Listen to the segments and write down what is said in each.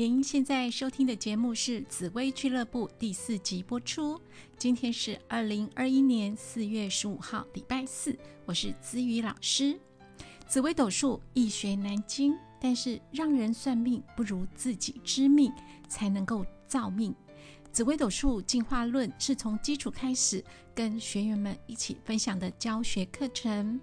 您现在收听的节目是紫薇俱乐部第四集播出。今天是二零二一年四月十五号，礼拜四。我是子宇老师。紫微斗数易学难精，但是让人算命不如自己知命，才能够造命。紫微斗数进化论是从基础开始，跟学员们一起分享的教学课程。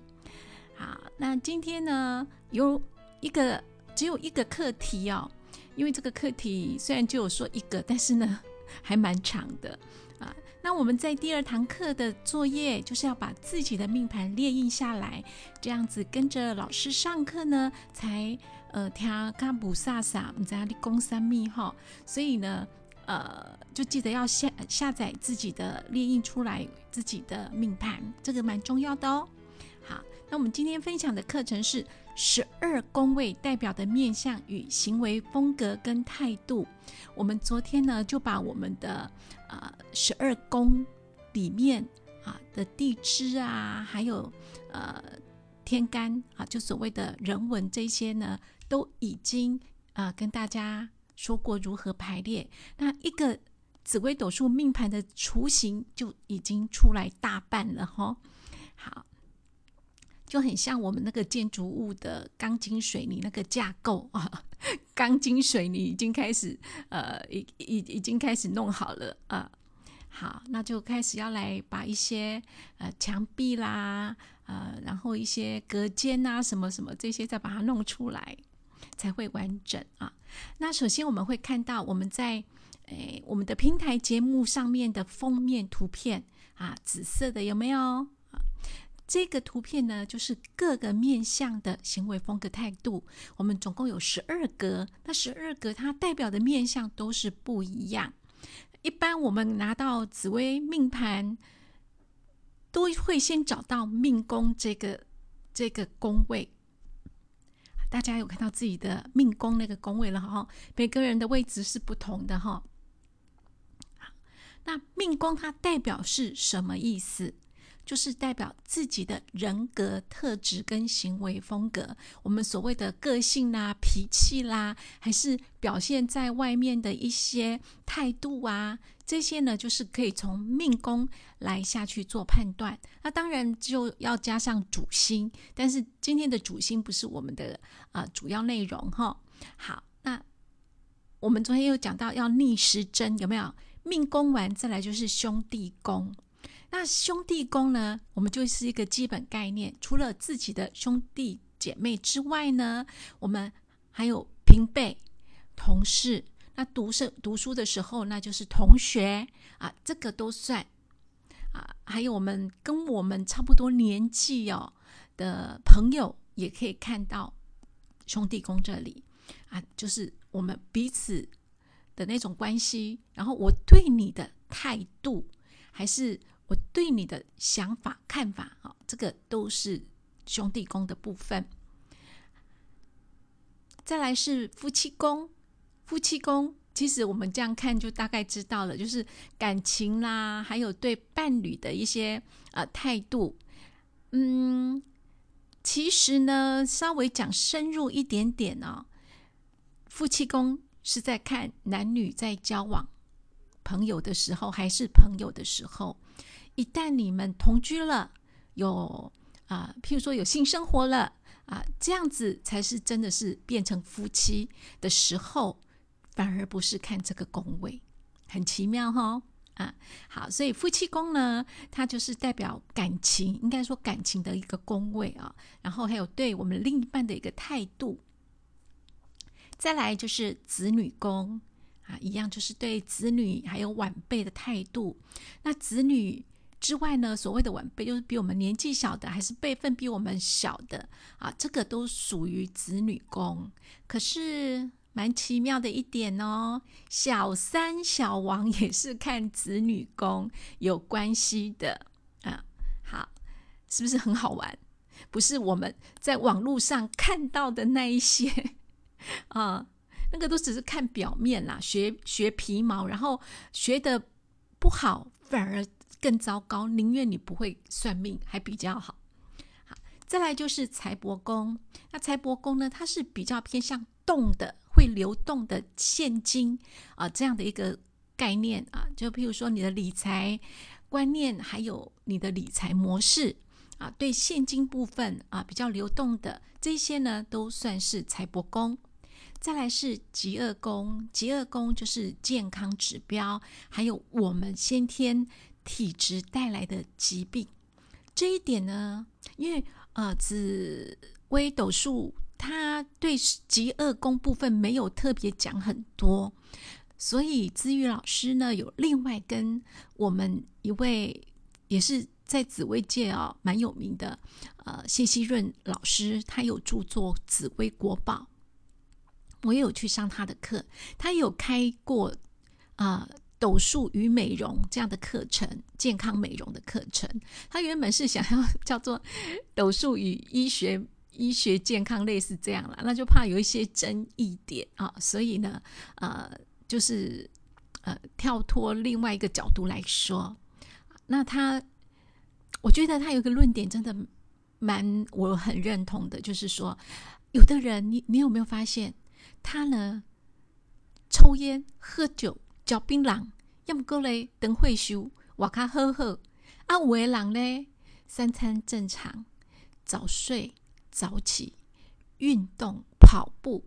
好，那今天呢，有一个只有一个课题哦。因为这个课题虽然就有说一个，但是呢 还蛮长的啊。那我们在第二堂课的作业就是要把自己的命盘列印下来，这样子跟着老师上课呢，才呃听卡布萨萨，你在哪里攻三密哈。所以呢，呃，就记得要下下载自己的列印出来自己的命盘，这个蛮重要的哦。好，那我们今天分享的课程是。十二宫位代表的面相与行为风格跟态度，我们昨天呢就把我们的呃十二宫里面啊的地支啊，还有呃天干啊，就所谓的人文这些呢，都已经啊跟大家说过如何排列。那一个紫微斗数命盘的雏形就已经出来大半了哈。好。就很像我们那个建筑物的钢筋水泥那个架构啊，钢筋水泥已经开始呃，已已已经开始弄好了啊。好，那就开始要来把一些呃墙壁啦，呃，然后一些隔间啊，什么什么这些再把它弄出来，才会完整啊。那首先我们会看到我们在诶我们的平台节目上面的封面图片啊，紫色的有没有？这个图片呢，就是各个面相的行为风格态度。我们总共有十二格，那十二格它代表的面相都是不一样。一般我们拿到紫微命盘，都会先找到命宫这个这个宫位。大家有看到自己的命宫那个宫位了哈？每个人的位置是不同的哈。那命宫它代表是什么意思？就是代表自己的人格特质跟行为风格，我们所谓的个性啦、脾气啦，还是表现在外面的一些态度啊，这些呢，就是可以从命宫来下去做判断。那当然就要加上主星，但是今天的主星不是我们的啊主要内容哈。好，那我们昨天又讲到要逆时针，有没有？命宫完再来就是兄弟宫。那兄弟宫呢？我们就是一个基本概念。除了自己的兄弟姐妹之外呢，我们还有平辈、同事。那读生读书的时候，那就是同学啊，这个都算啊。还有我们跟我们差不多年纪哦的朋友，也可以看到兄弟宫这里啊，就是我们彼此的那种关系。然后我对你的态度，还是。我对你的想法、看法，啊，这个都是兄弟宫的部分。再来是夫妻宫，夫妻宫其实我们这样看就大概知道了，就是感情啦，还有对伴侣的一些呃态度。嗯，其实呢，稍微讲深入一点点哦，夫妻宫是在看男女在交往、朋友的时候，还是朋友的时候。一旦你们同居了，有啊，譬如说有性生活了啊，这样子才是真的是变成夫妻的时候，反而不是看这个宫位，很奇妙哈啊。好，所以夫妻宫呢，它就是代表感情，应该说感情的一个宫位啊。然后还有对我们另一半的一个态度。再来就是子女宫啊，一样就是对子女还有晚辈的态度。那子女。之外呢，所谓的晚辈就是比我们年纪小的，还是辈分比我们小的啊，这个都属于子女宫。可是蛮奇妙的一点哦，小三、小王也是看子女宫有关系的啊。好，是不是很好玩？不是我们在网络上看到的那一些啊，那个都只是看表面啦，学学皮毛，然后学的不好，反而。更糟糕，宁愿你不会算命，还比较好。好，再来就是财帛宫。那财帛宫呢，它是比较偏向动的，会流动的现金啊，这样的一个概念啊，就譬如说你的理财观念，还有你的理财模式啊，对现金部分啊比较流动的这些呢，都算是财帛宫。再来是极恶宫，极恶宫就是健康指标，还有我们先天体质带来的疾病。这一点呢，因为呃紫微斗数它对极恶宫部分没有特别讲很多，所以资玉老师呢有另外跟我们一位也是在紫微界啊蛮有名的呃谢希润老师，他有著作《紫微国宝》。我也有去上他的课，他有开过啊斗数与美容这样的课程，健康美容的课程。他原本是想要叫做 斗数与医学、医学健康类似这样了，那就怕有一些争议点啊，所以呢，呃，就是呃跳脱另外一个角度来说，那他我觉得他有个论点真的蛮我很认同的，就是说，有的人你你有没有发现？他呢，抽烟、喝酒、嚼槟榔，要么过来等会休，我卡好好。啊，有的人呢，三餐正常，早睡早起，运动跑步，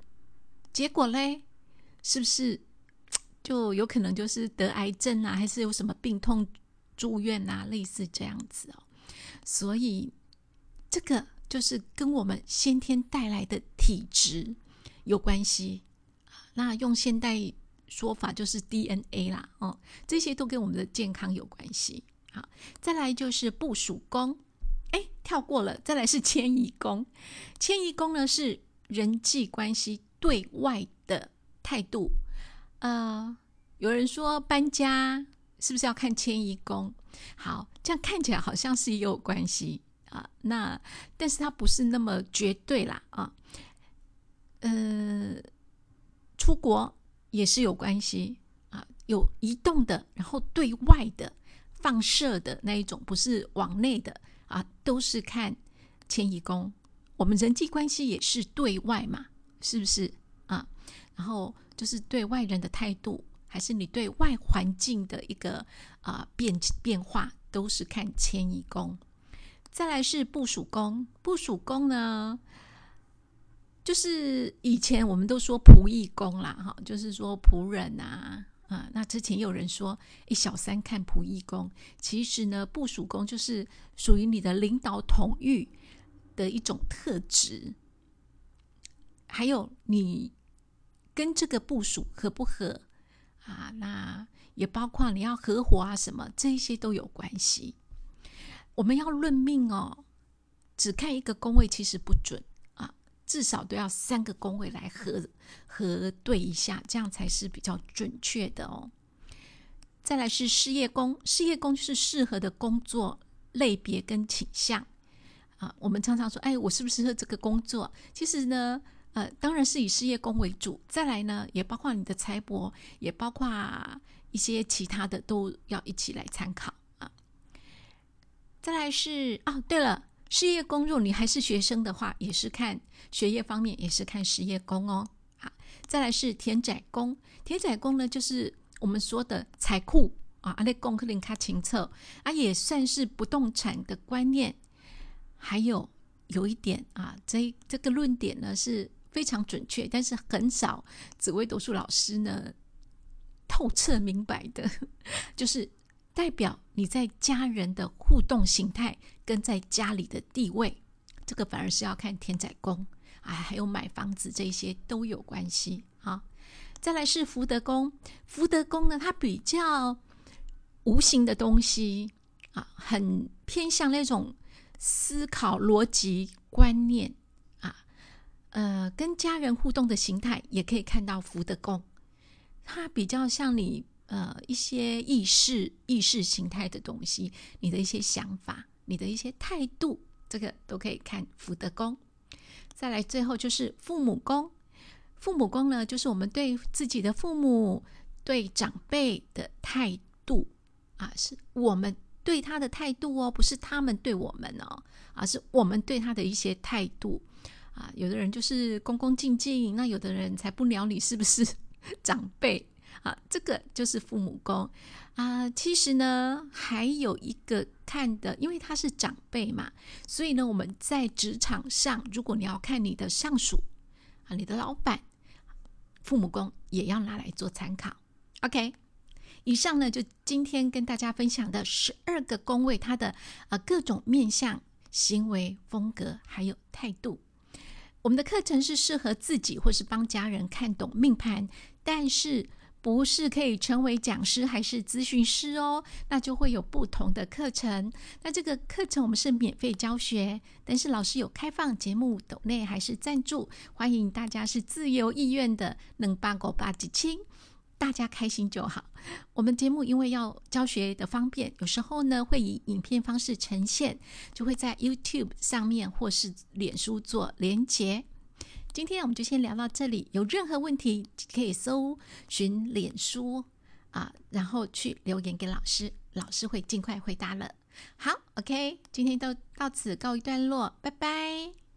结果嘞，是不是 就有可能就是得癌症啊，还是有什么病痛住院啊，类似这样子哦。所以这个就是跟我们先天带来的体质。有关系，那用现代说法就是 DNA 啦，哦，这些都跟我们的健康有关系。好，再来就是部署宫，哎，跳过了，再来是迁移宫。迁移宫呢是人际关系对外的态度。呃，有人说搬家是不是要看迁移宫？好，这样看起来好像是也有关系啊。那但是它不是那么绝对啦，啊。呃，出国也是有关系啊，有移动的，然后对外的放射的那一种，不是往内的啊，都是看迁移宫。我们人际关系也是对外嘛，是不是啊？然后就是对外人的态度，还是你对外环境的一个啊变变化，都是看迁移宫。再来是部署宫，部署宫呢？就是以前我们都说仆役宫啦，哈，就是说仆人啊，啊，那之前有人说，一小三看仆役宫，其实呢，部署宫就是属于你的领导统御的一种特质，还有你跟这个部署合不合啊？那也包括你要合伙啊，什么这些都有关系。我们要论命哦，只看一个宫位其实不准。至少都要三个宫位来核核对一下，这样才是比较准确的哦。再来是事业宫，事业宫就是适合的工作类别跟倾向啊。我们常常说，哎，我适不适合这个工作？其实呢，呃，当然是以事业宫为主。再来呢，也包括你的财帛，也包括一些其他的，都要一起来参考啊。再来是哦，对了。事业宫，如果你还是学生的话，也是看学业方面，也是看事业宫哦。好，再来是田宅宫，田宅宫呢，就是我们说的财库啊，阿那宫克林卡清澈啊，也算是不动产的观念。还有有一点啊，这这个论点呢是非常准确，但是很少紫微斗数老师呢透彻明白的，就是。代表你在家人的互动形态跟在家里的地位，这个反而是要看天宰宫啊，还有买房子这些都有关系啊。再来是福德宫，福德宫呢，它比较无形的东西啊，很偏向那种思考逻辑观念啊，呃，跟家人互动的形态也可以看到福德宫，它比较像你。呃，一些意识、意识形态的东西，你的一些想法，你的一些态度，这个都可以看福德宫。再来，最后就是父母宫。父母宫呢，就是我们对自己的父母、对长辈的态度啊，是我们对他的态度哦，不是他们对我们哦，而是我们对他的一些态度啊，有的人就是恭恭敬敬，那有的人才不鸟你是不是长辈啊？这个就是父母宫啊。其实呢，还有一个看的，因为他是长辈嘛，所以呢，我们在职场上，如果你要看你的上属啊，你的老板，父母宫也要拿来做参考。OK，以上呢就今天跟大家分享的十二个宫位，它的呃各种面相、行为风格还有态度。我们的课程是适合自己或是帮家人看懂命盘，但是不是可以成为讲师还是咨询师哦？那就会有不同的课程。那这个课程我们是免费教学，但是老师有开放节目抖内还是赞助，欢迎大家是自由意愿的，能八狗八几亲。大家开心就好。我们节目因为要教学的方便，有时候呢会以影片方式呈现，就会在 YouTube 上面或是脸书做连结。今天我们就先聊到这里，有任何问题可以搜寻脸书啊，然后去留言给老师，老师会尽快回答了。好，OK，今天都到此告一段落，拜拜。